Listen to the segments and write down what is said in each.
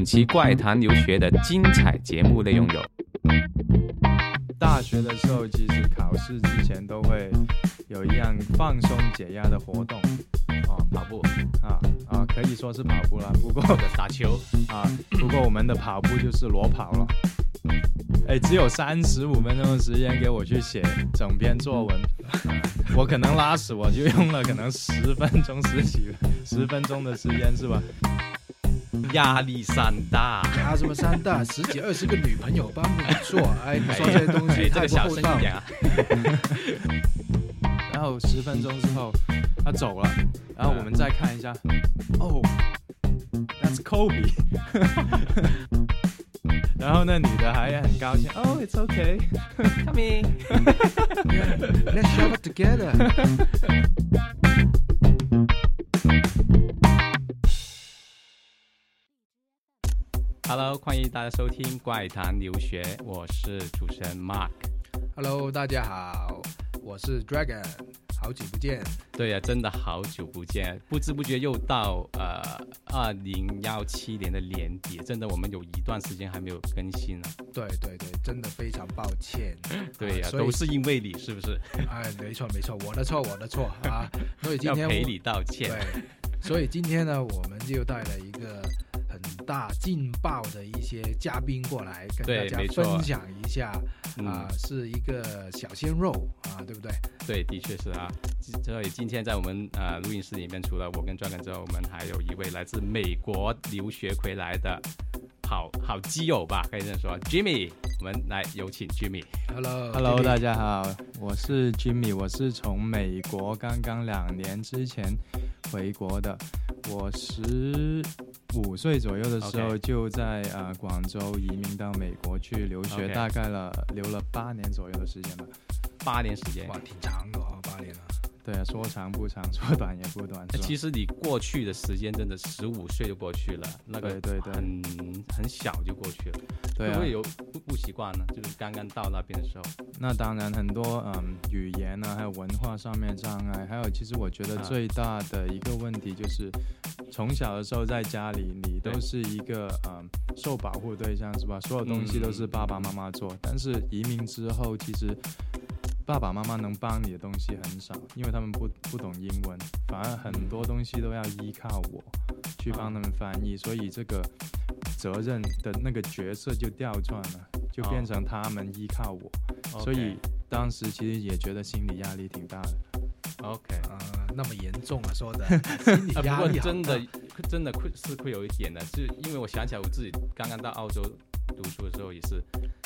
本期怪谈留学的精彩节目内容有：大学的时候，其实考试之前都会有一样放松解压的活动，啊，跑步啊啊，可以说是跑步了。不过打球，啊，不过我们的跑步就是裸跑了。哎，只有三十五分钟的时间给我去写整篇作文，我可能拉屎，我就用了可能十分钟、十几、十分钟的时间，是吧？压力山大。压什么山大？十几二十个女朋友帮你做，哎，你说这些东西太个小不厚道声一点啊。然后十分钟之后他走了，然后我们再看一下，哦，That's Kobe。然后那女的还很高兴，哦、i t s okay。Coming。Let's shove it together。Hello，欢迎大家收听怪谈留学，我是主持人 Mark。Hello，大家好，我是 Dragon，好久不见。对呀、真的好久不见，不知不觉又到呃二零幺七年的年底，真的我们有一段时间还没有更新了。对对对，真的非常抱歉。对呀、啊都是因为你，是不是？哎，没错没错，我的错我的错啊。所以今天要赔礼道歉。对，所以今天呢，我们就带了一个很大劲爆的一些嘉宾过来，跟大家分享一下嗯啊、是一个小鲜肉啊，对不对？对，的确是啊。所以今天在我们呃录音室里面，除了我跟 Dragon 之后，我们还有一位来自美国留学回来的好好基友吧，可以这么说，Jimmy。我们来有请 Jimmy。Hello Hello，Jimmy 大家好，我是 Jimmy，我是从美国刚刚两年之前回国的。我十五岁左右的时候就在呃广州移民到美国去留学大概了留了八年左右的时间吧。八年时间。哇，挺长的哦。对啊，说长不长，说短也不短？其实你过去的时间真的十五岁就过去了，那个对对对。很很小就过去了，对啊。会不会有不不习惯呢？就是刚刚到那边的时候，那当然，很多嗯语言啊，还有文化上面障碍，还有其实我觉得啊。最大的一个问题就是，从小的时候在家里，你都是一个嗯受保护对象，是吧？所有东西都是嗯爸爸妈妈做，但是移民之后，其实爸爸妈妈能帮你的东西很少，因为他们不不懂英文，反而很多东西都要依靠我去帮他们翻译，所以这个责任的那个角色就调转了，就变哦成他们依靠我。所以当时其实也觉得心理压力挺大的。OK，啊、那么严重啊，说的。心 理啊，不过压力好真的真的会是会有一点的，是因为我想起来我自己刚刚到澳洲读书的时候，也是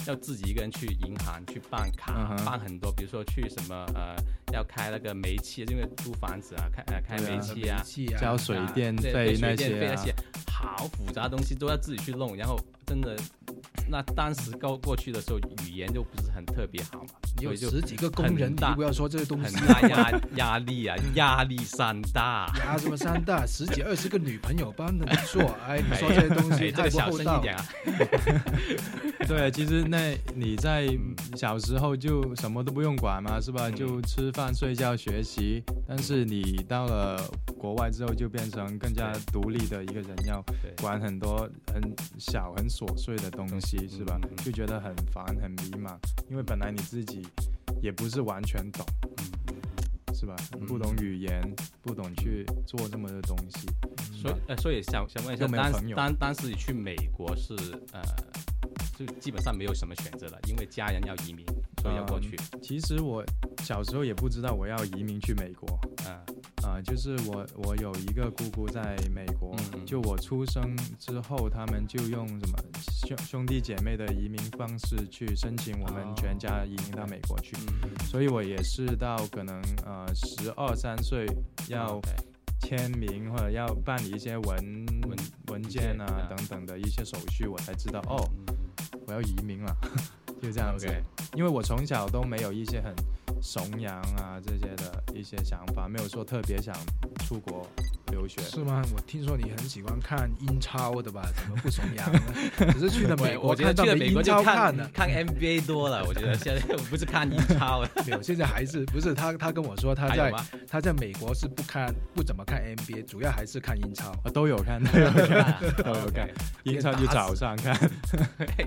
要自己一个人去银行去办卡，嗯办很多，比如说去什么呃要开那个煤气，因为租房子啊，开呃开煤气啊，交水电费水电费那些好复杂的东西都要自己去弄，然后真的，那当时高过去的时候语言就不是很特别好嘛，你有十几个工人，你很大就不要说这个东西很西大压压力啊，压力山大。压什么山大，十几二十个女朋友帮你做，哎，你说这些东哎，西太小不厚道。声一点啊！对，其实那你在嗯小时候就什么都不用管嘛，是吧？嗯就吃饭、睡觉、学习。但是你到了国外之后，就变成更加独立的一个人，要对管很多很小、很琐碎的东西，嗯是吧就觉得很烦、很迷茫，因为本来你自己也不是完全懂，是吧？嗯不懂语言，不懂去做这么多东西。所以呃，所以想想问一下，当当当时你去美国是呃，就基本上没有什么选择了，因为家人要移民，所以要过去。其实我小时候也不知道我要移民去美国，嗯。啊、就是我我有一个姑姑在美国，就我出生之后，他们就用什么兄兄弟姐妹的移民方式去申请我们哦。全家移民到美国去，嗯，所以我也是到可能呃十二三岁要签名或者要办理一些文文文件啊啊等等的一些手续，我才知道哦，嗯我要移民了，就这样子。OK 因为我从小都没有一些很崇洋啊这些的一些想法，没有说特别想出国留学。是吗？我听说你很喜欢看英超的吧？怎么不崇洋呢？只是去了美国我觉得到去了美国就看看的，看 NBA 多了。我觉得现在我不是看英超了，没 有。现在还是不是他？他跟我说他在？他在美国是不看不怎么看 NBA，主要还是看英超。啊，都有看，都有看，都有看 OK。英超就早上看，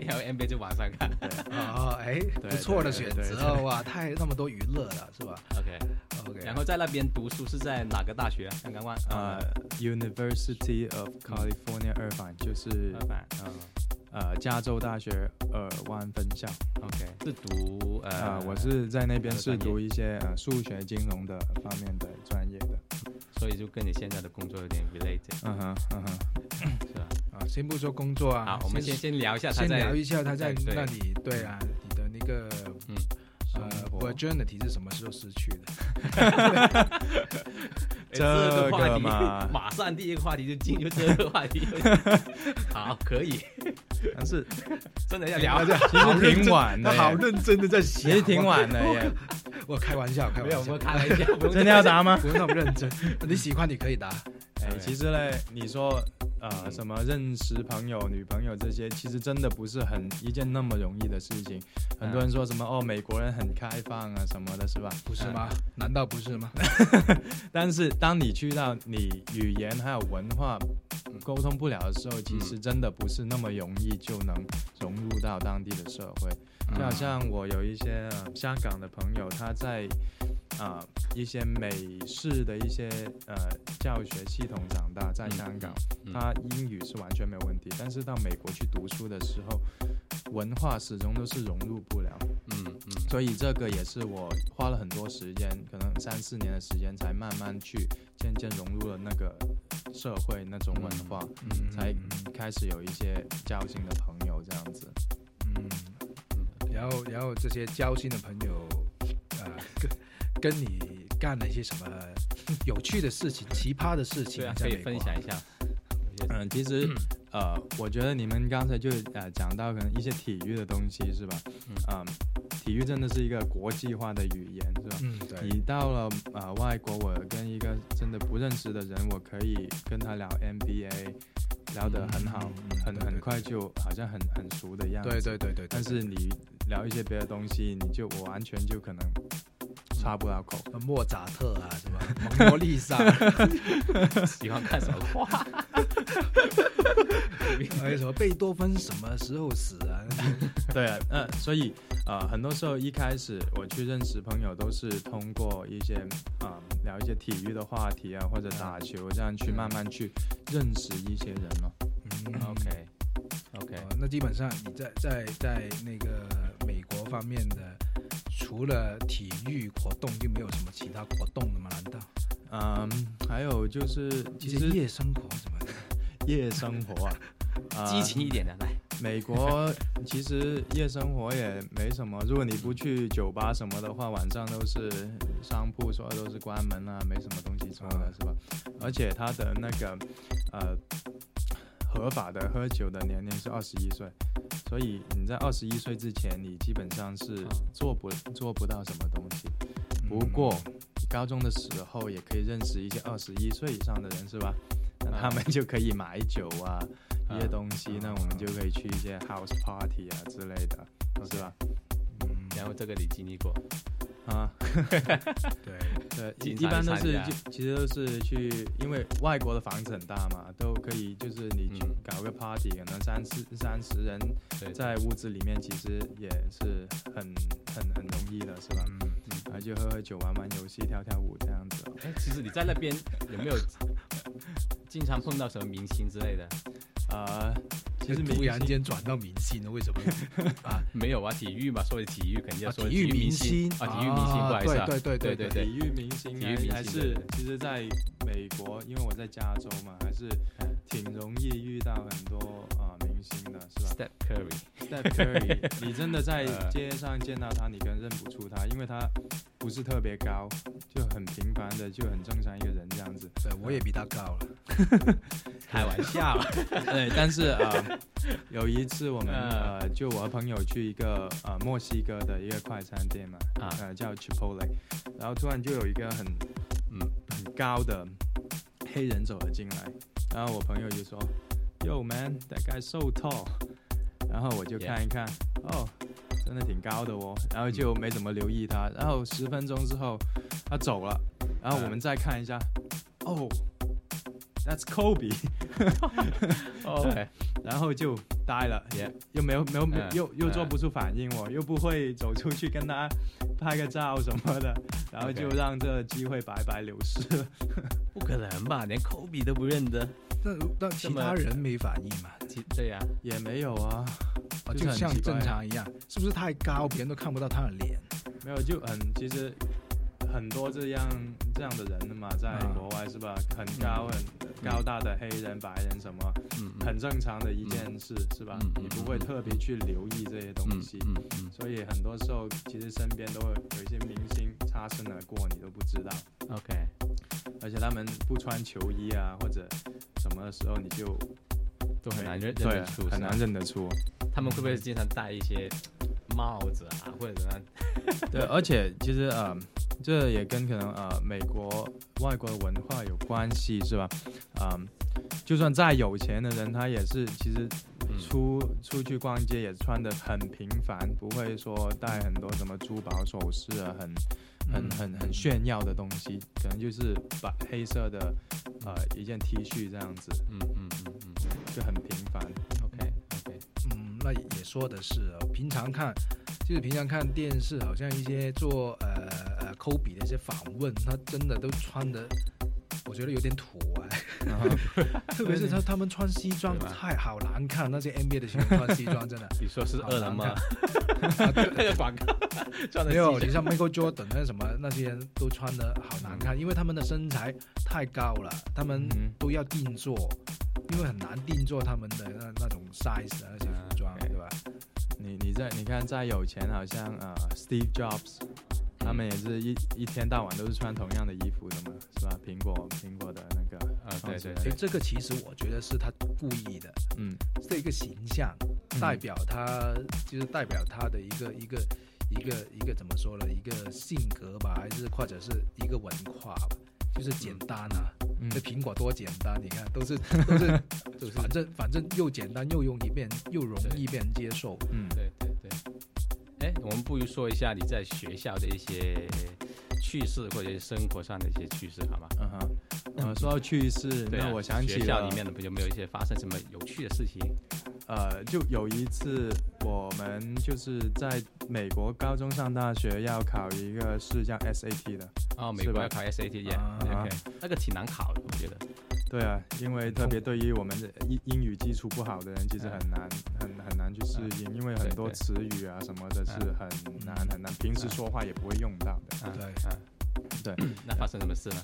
然后 NBA 就晚上看。哦，哎，对不错的选择对对哇！太那么多娱乐了，是吧 OK，？OK，然后在那边读书是在哪个大学啊？刚刚问。呃，University of California 二反就是二版。嗯呃加州大学尔湾分校。，OK，是读呃啊，我是在那边是读一些呃数学、金融的方面的专业的。所以就跟你现在的工作有点 related，嗯哼，嗯哼。是吧？啊，先不说工作啊，好，我们先先聊一下他在先聊一下他在那里，对啊，你的那个嗯呃 virginity 是什么时候失去的？哎这个话题 马上第一个话题就进入这个话题，好，可以，但是真的要聊。其实挺晚的好耶，认真的在其想，实挺晚的耶。我开玩笑，开玩笑，我们开玩笑，真的要答吗？不用那么认真。你喜欢你可以答，哎，其实嘞，你说呃什么认识朋友、女朋友这些，其实真的不是很一件那么容易的事情。很多人说什么哦，美国人很开放啊什么的，是吧？不是吗？难道不是吗？但是当你去到你语言还有文化沟通不了的时候，其实真的不是那么容易就能融入到当地的社会。就好像我有一些、呃、香港的朋友，他在啊、一些美式的一些呃教学系统长大，在香港，嗯他英语是完全没有问题，但是到美国去读书的时候，文化始终都是融入不了。嗯嗯所以这个也是我花了很多时间，可能三四年的时间，才慢慢去渐渐融入了那个社会那种文化，嗯才开始有一些交心的朋友这样子。嗯，然后然后这些交心的朋友，呃，跟跟你干了一些什么 有趣的事情、奇葩的事情对啊，可以分享一下。嗯，其实呃，我觉得你们刚才就呃讲到可能一些体育的东西是吧？嗯，体育真的是一个国际化的语言是吧？嗯，对，你到了呃外国，我跟一个真的不认识的人，我可以跟他聊 NBA，聊得很好，很很快就好像很很熟的样子。对对对对，但是你聊一些别的东西，你就我完全就可能插不了口。呃莫扎特啊，什么？蒙罗丽莎，喜欢看什么画？还有 什么贝多芬什么时候死啊？对啊，呃，所以呃，很多时候一开始我去认识朋友，都是通过一些啊、聊一些体育的话题啊，或者打球这样去慢慢去认识一些人咯。嗯 OK OK，哦那基本上你在在在那个美国方面的，除了体育活动，就没有什么其他活动了吗？难道嗯，还有就是其实夜生活什么的？夜生活啊，啊激情一点的来。美国其实夜生活也没什么，如果你不去酒吧什么的话，晚上都是商铺所有都是关门啊，没什么东西做的是吧？而且他的那个呃合法的喝酒的年龄是二十一岁，所以你在二十一岁之前，你基本上是做不做不到什么东西。不过高中的时候也可以认识一些二十一岁以上的人是吧？那他们就可以买酒啊。一些东西，那我们就可以去一些 house party 啊之类的，是吧？嗯，然后这个你经历过，啊，对，对，一一般都是就其实都是去，因为外国的房子很大嘛，都可以就是你去嗯搞个 party，可能三四三十人，在屋子里面，其实也是很很很容易的，是吧？嗯，啊，就喝喝酒、玩玩游戏、跳跳舞这样子。哎，其实你在那边有没有经常碰到什么明星之类的？啊，其实突然间转到明星了，为什么？啊，没有啊，体育嘛，说的体育肯定要说体育明明星。啊，体育明星，不好意思啊，对对对对对体育明星体育明星还还是对。对其实在美国，因为我在加州嘛，还是嗯挺容易遇到很多啊、明星的，是吧？Step Curry，？Steph Curry，你真的在呃。街上见到他，你可能认不出他，因为他不是特别高，就很平凡的，就很正常一个人这样子。对，我也比他高了。开玩笑，对，但是呃，有一次我们呃呃，就我和朋友去一个呃墨西哥的一个快餐店嘛，啊呃叫 Chipotle，然后突然就有一个很嗯很高的黑人走了进来，然后我朋友就说：“Yo man, that guy so tall。”然后我就看一看，哦，真的挺高的哦，然后就没怎么留意他。然后十分钟之后他走了，然后我们再看一下，哦，That's Kobe。哦，然后就呆了，也又没有没有没有又又做不出反应哦，又不会走出去跟他 拍个照什么的，然后就让这机会白白流失了。不可能吧？连 Kobe 都不认得？那那其他人没反应嘛？其对呀，也没有啊，啊，就像正常一样，是不是太高，别人都看不到他的脸？没有，就很其实。很多这样这样的人嘛，在国外是吧？很高很高大的黑人、白人什么，很正常的一件事是吧？你不会特别去留意这些东西，所以很多时候其实身边都会有一些明星擦身而过，你都不知道。OK，而且他们不穿球衣啊，或者什么的时候，你就都很难认认得出，很难认得出。他们会不会经常戴一些帽子啊，或者怎样？对，而且其实呃。这也跟可能呃美国外国的文化有关系是吧？嗯，就算再有钱的人，他也是其实出出去逛街也穿的很平凡，不会说带很多什么珠宝首饰啊，很很很很炫耀的东西，可能就是白黑色的呃一件 T 恤这样子，嗯嗯嗯嗯，就很平凡。OK OK，嗯，那也说的是，平常看就是平常看电视，好像一些做呃呃。科比的一些访问，他真的都穿的，我觉得有点土哎，特别是他他们穿西装太好难看，那些 NBA 的球员穿西装真的，你说是二郎吗？那个广告没有，你像 Michael Jordan 那什么那些人都穿的好难看，因为他们的身材太高了，他们都要定做，因为很难定做他们的那那种 size 的那些服装，对吧？你你在你看再有钱，好像呃 Steve Jobs。他们也是一一天到晚都是穿同样的衣服的嘛，是吧？苹果苹果的那个，啊，对对对，这个其实我觉得是他故意的，嗯，这个形象代表他，就是代表他的一个一个一个一个怎么说呢？一个性格吧，还是或者是一个文化吧？就是简单啊，这苹果多简单，你看都是 都是就是，反正反正又简单又容易变又容易被人接受，嗯，对对对。哎，我们不如说一下你在学校的一些趣事，或者是生活上的一些趣事，好吗？嗯哼，呃，说到趣事，那我想起学校里面的有没有一些发生什么有趣的事情？呃，就有一次我们就是在美国高中上大学要考一个试叫 SAT 的，哦，美国要考 SAT，OK，那个挺难考的，我觉得。对啊，因为特别对于我们英英语基础不好的人，其实很难很很难去适应，因为很多词语啊什么的是很难很难，平时说话也不会用到的。对，对。那发生什么事呢？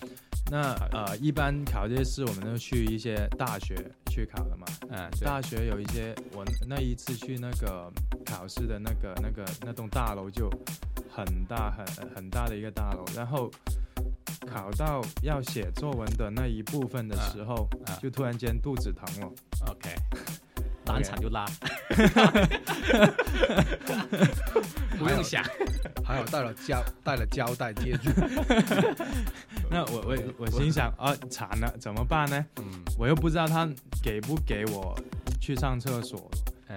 那呃，一般考这些试，我们都去一些大学去考的嘛。嗯，大学有一些，我那一次去那个考试的那个那个那栋大楼就很大很很大的一个大楼，然后。考到要写作文的那一部分的时候，就突然间肚子疼了。OK，当场就拉，不用想，还好带了胶带了胶带接住。那我我我心想啊，惨了，怎么办呢？嗯，我又不知道他给不给我去上厕所，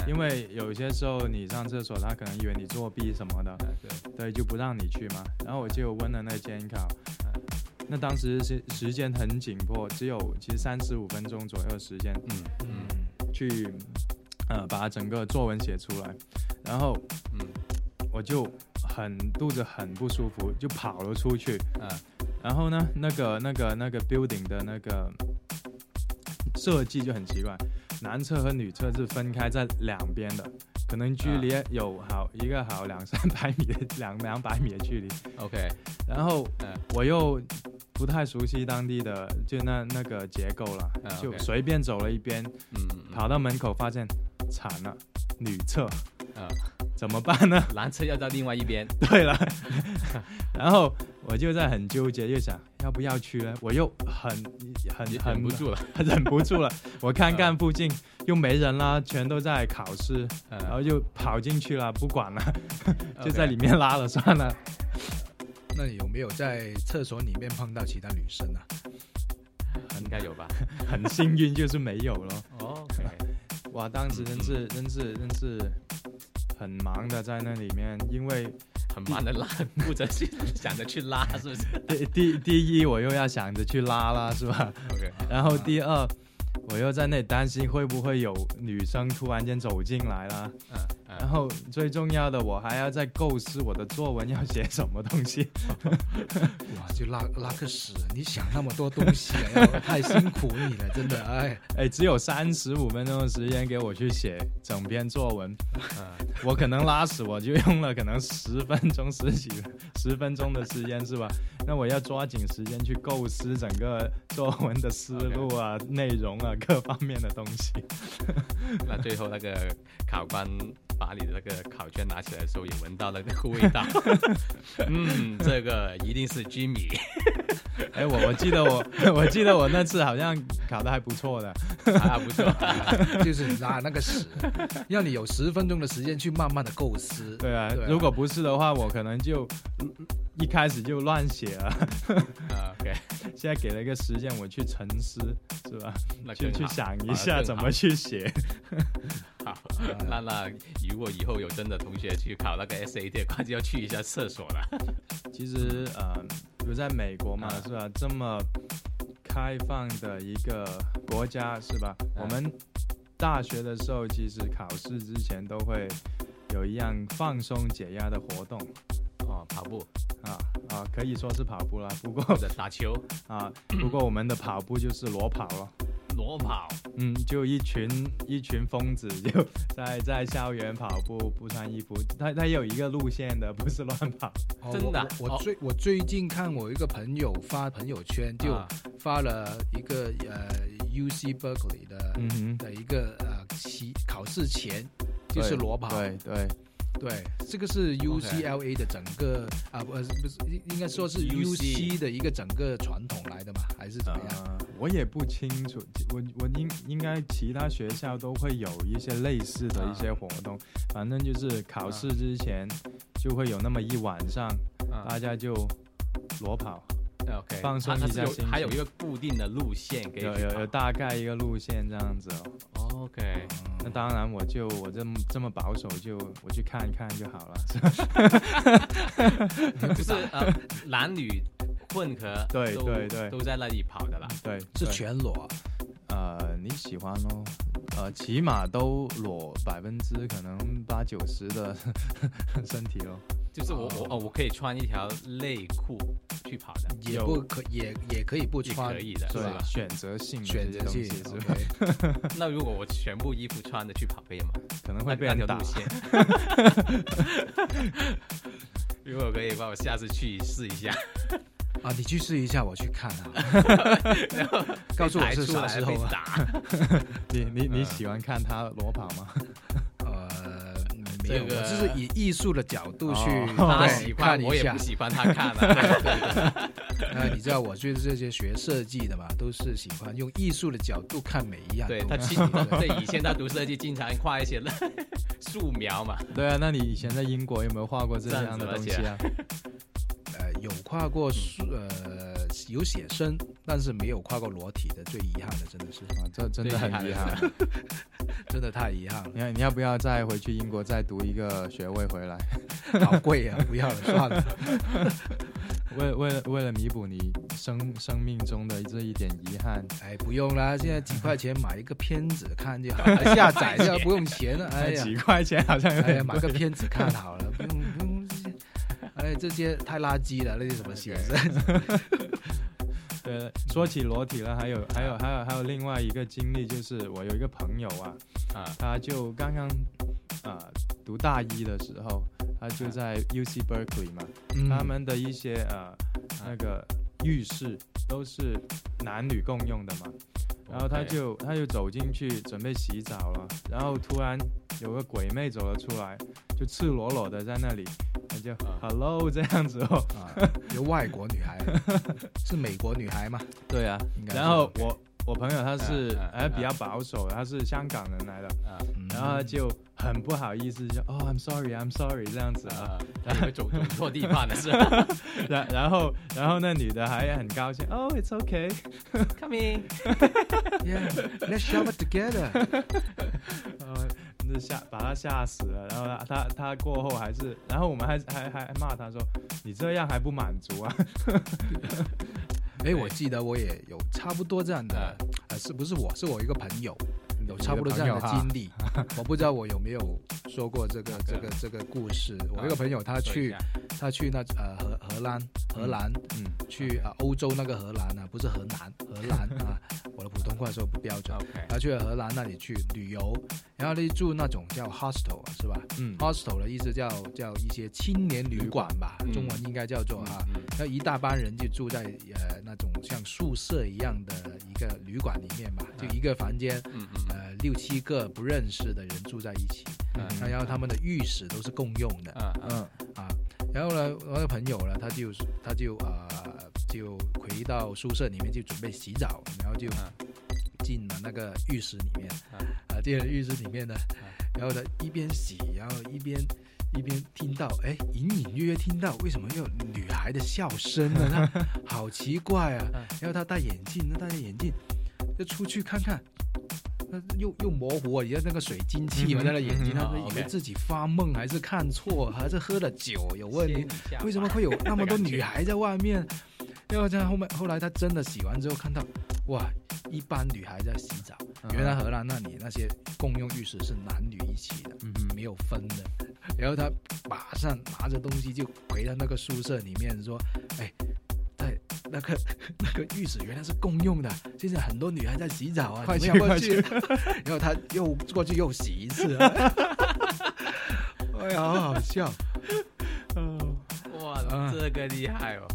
因为有些时候你上厕所，他可能以为你作弊什么的，对。对，就不让你去嘛。然后我就问了那监考。那当时是时间很紧迫，只有其实三十五分钟左右时间，嗯嗯，去呃把整个作文写出来，然后嗯。我就很肚子很不舒服，就跑了出去，嗯，然后呢那个那个那个 building 的那个设计就很奇怪，男厕和女厕是分开在两边的，可能距离有好一个好两三百米的两两百米的距离，OK，然后我又。不太熟悉当地的就那那个结构了，就随便走了一边，嗯，跑到门口发现惨了，女厕，啊，怎么办呢？男厕要到另外一边。对了，然后我就在很纠结，又想要不要去呢？我又很很忍不住了，忍不住了。我看看附近又没人啦，全都在考试，然后就跑进去了，不管了，就在里面拉了算了。那你有没有在厕所里面碰到其他女生啊？应该有吧？很幸运就是没有了。哦，哇，当时真是真是真是很忙的在那里面，因为很忙的拉，顾着去想着去拉，是不是？第第第一，我又要想着去拉啦，是吧？OK。然后第二。我又在那担心会不会有女生突然间走进来啦，嗯，然后最重要的我还要在构思我的作文要写什么东西，哇，就拉拉个屎！你想那么多东西，啊，太辛苦你了，真的，哎。哎，只有三十五分钟的时间给我去写整篇作文，嗯，我可能拉屎我就用了可能十分钟十几十分钟的时间是吧？那我要抓紧时间去构思整个作文的思路啊，内容啊。各方面的东西，那最后那个考官把你的那个考卷拿起来的时候，也闻到了那个味道。嗯，这个一定是 Jimmy。哎，我我记得我我记得我那次好像考的还不错的，还不错，就是拉那个屎，要你有十分钟的时间去慢慢的构思。对啊，如果不是的话，我可能就一开始就乱写了。OK，现在给了一个时间我去沉思，是吧？那去去想一下怎么去写。好，那那如果以后有真的同学去考那个 SAT，估计要去一下厕所了。其实呃。如在美国嘛，是吧？这么开放的一个国家，是吧？我们大学的时候，其实考试之前都会有一样放松解压的活动，哦，跑步啊啊，可以说是跑步了。不过打球 啊，不过我们的跑步就是裸跑了。裸跑，嗯，就一群一群疯子 就在在校园跑步，不穿衣服。他他有一个路线的，不是乱跑。真的，我最我最近看我一个朋友发朋友圈，就发了一个呃 U C Berkeley 的嗯的一个呃期考试前就是裸跑。对对。对，这个是 UCLA 的整个啊，不是，不是，应该说是 UC 的一个整个传统来的嘛，还是怎么样？我也不清楚，我我应应该其他学校都会有一些类似的一些活动，反正就是考试之前就会有那么一晚上，大家就裸跑。OK，放松一下心还有一个固定的路线给，有有有大概一个路线这样子哦。OK，那当然我就我这么这么保守，就我去看一看就好了。就是呃，男女混合，对对对，都在那里跑的啦。对，是全裸。呃，你喜欢咯，呃，起码都裸百分之可能八九十的 身体哦。就是我我哦，我可以穿一条内裤去跑的，也不可也也可以不穿，可以的，是吧？选择性选择性是吧？那如果我全部衣服穿的去跑可以吗？可能会被人打。如果可以的话，我下次去试一下。啊，你去试一下，我去看啊。告诉我是啥时候打？你你你喜欢看他裸跑吗？这个就是以艺术的角度去他喜欢，我也不 喜欢他看了。对对对。那你知道，我就是这些学设计的嘛，都是喜欢用艺术的角度看每一样。对他，对以前他读设计，经常画一些素描嘛。对啊，那你以前在英国有没有画过这样的东西啊？呃，有跨过素，呃，有写生，但是没有跨过裸体的。最遗憾的，真的是啊，这真的很遗憾。真的太遗憾了。你看你要不要再回去英国再读一个学位回来？好贵啊！不要了，算了。为为了为了弥补你生生命中的这一点遗憾，哎，不用啦，现在几块钱买一个片子看就好了，下载就不用钱了。哎呀，几块钱好像哎呀，买个片子看好了，不用。哎，这些太垃圾了，那些什么鞋子。对，说起裸体了，还有还有还有还有另外一个经历，就是我有一个朋友啊，啊，他就刚刚啊读大一的时候，他就在 U C Berkeley 嘛，他们的一些呃那个浴室都是男女共用的嘛，然后他就他就走进去准备洗澡了，然后突然有个鬼妹走了出来，就赤裸裸的在那里。就 Hello 这样子哦，有外国女孩，是美国女孩吗？对啊，然后我我朋友他是哎比较保守，他是香港人来的，然后就很不好意思，就哦，I'm sorry，I'm sorry 这样子啊，然后走走错地方了是吧？然然后然后那女的还很高兴，哦，It's okay，come in，Yeah，let's shower together。吓把他吓死了，然后他他他过后还是，然后我们还还还骂他说，你这样还不满足啊？哎，我记得我也有差不多这样的，呃，是不是我是我一个朋友。有差不多这样的经历，我不知道我有没有说过这个这个这个故事。我一个朋友他去他去那呃荷荷兰荷兰，嗯，去啊欧洲那个荷兰啊，不是河南荷兰啊，我的普通话说不标准。他去了荷兰那里去旅游，然后呢住那种叫 hostel 是吧？嗯，hostel 的意思叫叫一些青年旅馆吧，中文应该叫做啊，那一大班人就住在呃那种像宿舍一样的一个旅馆里面吧，就一个房间，嗯嗯。呃，六七个不认识的人住在一起，那然后他们的浴室都是共用的，嗯嗯。啊，然后呢，我的朋友呢，他就他就啊就回到宿舍里面就准备洗澡，然后就进了那个浴室里面，啊进了浴室里面呢，然后呢一边洗，然后一边一边听到，哎，隐隐约约听到为什么有女孩的笑声呢？他好奇怪啊，然后他戴眼镜，那戴着眼镜就出去看看。那又又模糊啊！你看那个水晶气嘛，在那眼睛，他以为自己发梦还是看错，还是喝了酒有问题？为什么会有那么多女孩在外面？然后在后面，后来他真的洗完之后看到，哇，一般女孩在洗澡。原来荷兰那里那些共用浴室是男女一起的，嗯没有分的。然后他马上拿着东西就回到那个宿舍里面说：“哎。”那个 那个浴室原来是共用的，现在很多女孩在洗澡啊，快去快去！然后他又过去又洗一次，哎呀，好好笑！哇，这个厉害哦！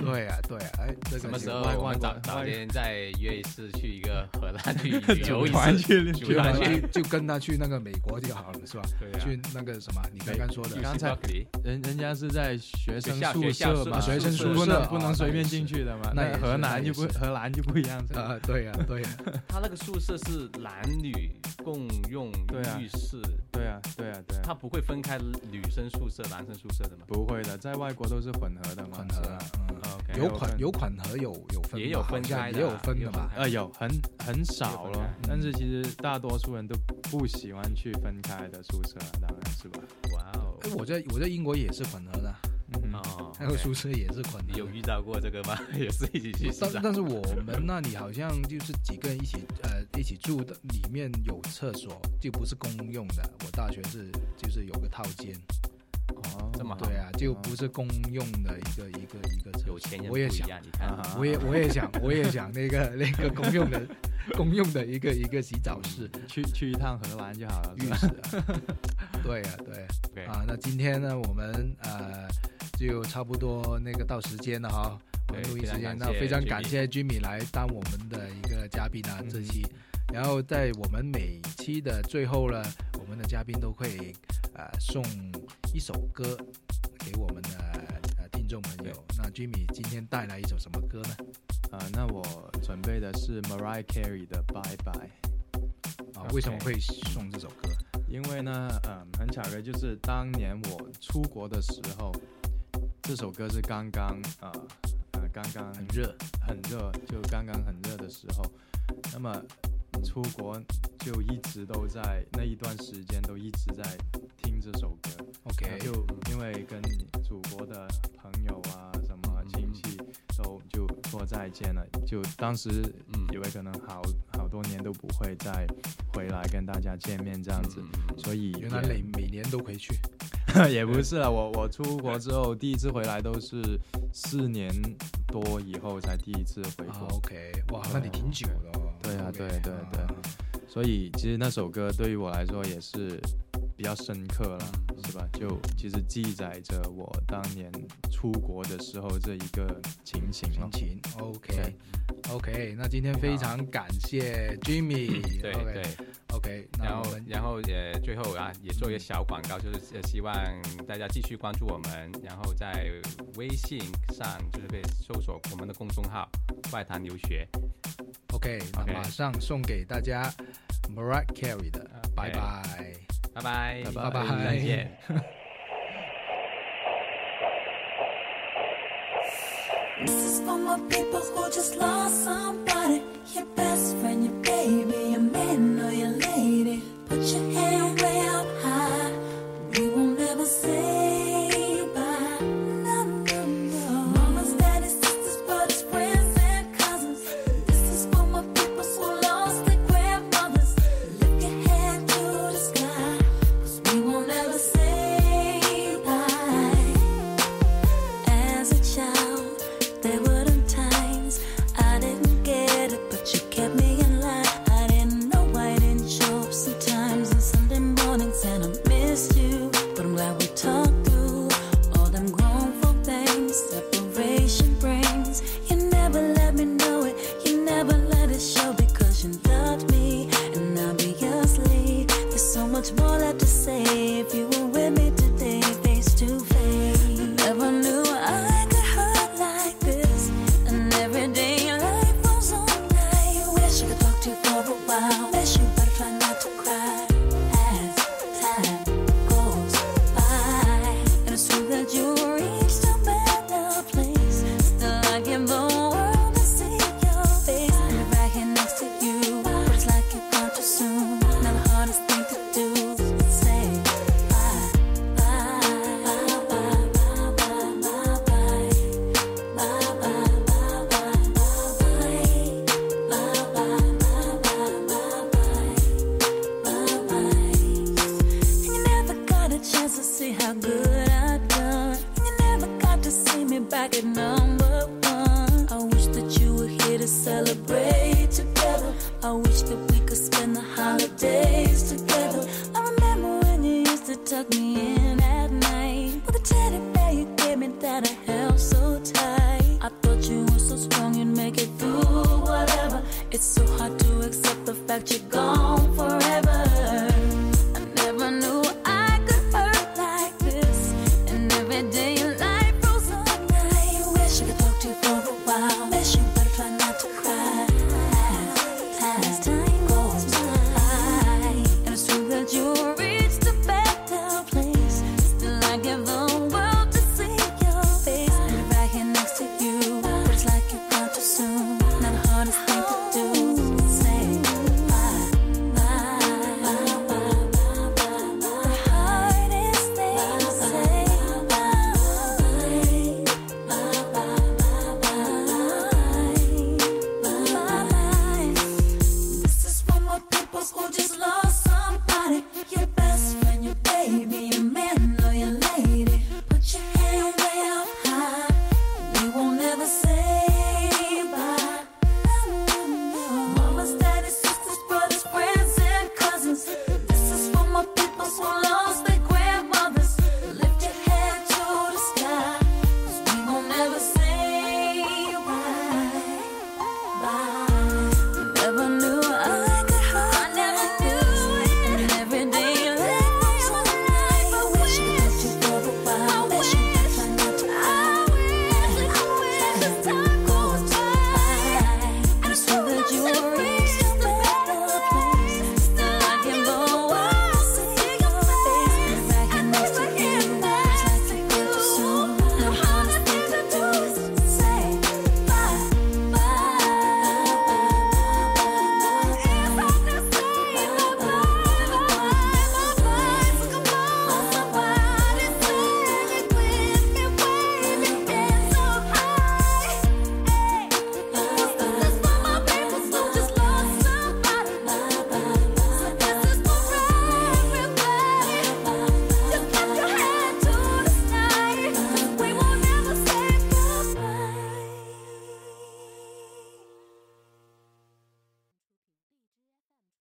对呀，对呀，哎，什么时候我们早早点再约一次去一个荷兰去游 一次，去去就跟他去那个美国就好了，是吧？对去那个什么，你刚刚说的，刚才人人家是在学生宿舍嘛，学生宿舍不能随便进去的嘛。那荷兰就不荷兰就不一样啊，对呀，对呀，他那个宿舍是男女共用浴室，对啊，对啊，对，他不会分开女生宿舍、男生宿舍的吗？不会的，在外国都是混合的嘛，混合有款有款和有有分，也有分开，也有分的吧？呃，有很很少了，但是其实大多数人都不喜欢去分开的宿舍，当然是吧？哇哦！哎，我在我在英国也是混合的，哦，那个宿舍也是捆合。你有遇到过这个吗？也是一起去？但但是我们那里好像就是几个人一起呃一起住的，里面有厕所，就不是公用的。我大学是就是有个套间。哦，这么好，对啊，就不是公用的一个一个一个有钱人我也想，你看，我也我也想，我也想那个那个公用的公用的一个一个洗澡室，去去一趟荷兰就好了，浴室。对啊，对，啊，那今天呢，我们呃就差不多那个到时间了哈，我们录音时间，那非常感谢 Jimmy 来当我们的一个嘉宾啊，这期。然后在我们每期的最后呢，我们的嘉宾都会呃送一首歌给我们的众朋友。那 Jimmy 今天带来一首什么歌呢？啊，那我准备的是 Mariah Carey 的 Bye Bye。啊，为什么会送这首歌？因为呢，嗯，很巧的就是当年我出国的时候，这首歌是刚刚啊呃刚刚很热很热，就刚刚很热的时候，那么。出国就一直都在那一段时间都一直在听这首歌，OK，就因为跟再见了，就当时以为可能好好多年都不会再回来跟大家见面这样子，所以原来每每年都回去，也不是啊，我我出国之后第一次回来都是四年多以后才第一次回国，OK，哇，那你挺久了。对啊，对对对，所以其实那首歌对于我来说也是比较深刻了，对吧就其实记载着我当年出国的时候这一个情形情情 ok ok 那今天非常感谢 jimmy 对对。Ok 然后然后也最后啊也做一个小广告就是也希望大家继续关注我们然后在微信上就是可以搜索我们的公众号外谈留学 ok 那马上送给大家 mark Carey 的拜拜。拜拜，拜拜，再见。This is for my people who just lost somebody. Your best friend, your baby, your man or your lady. Put your hand.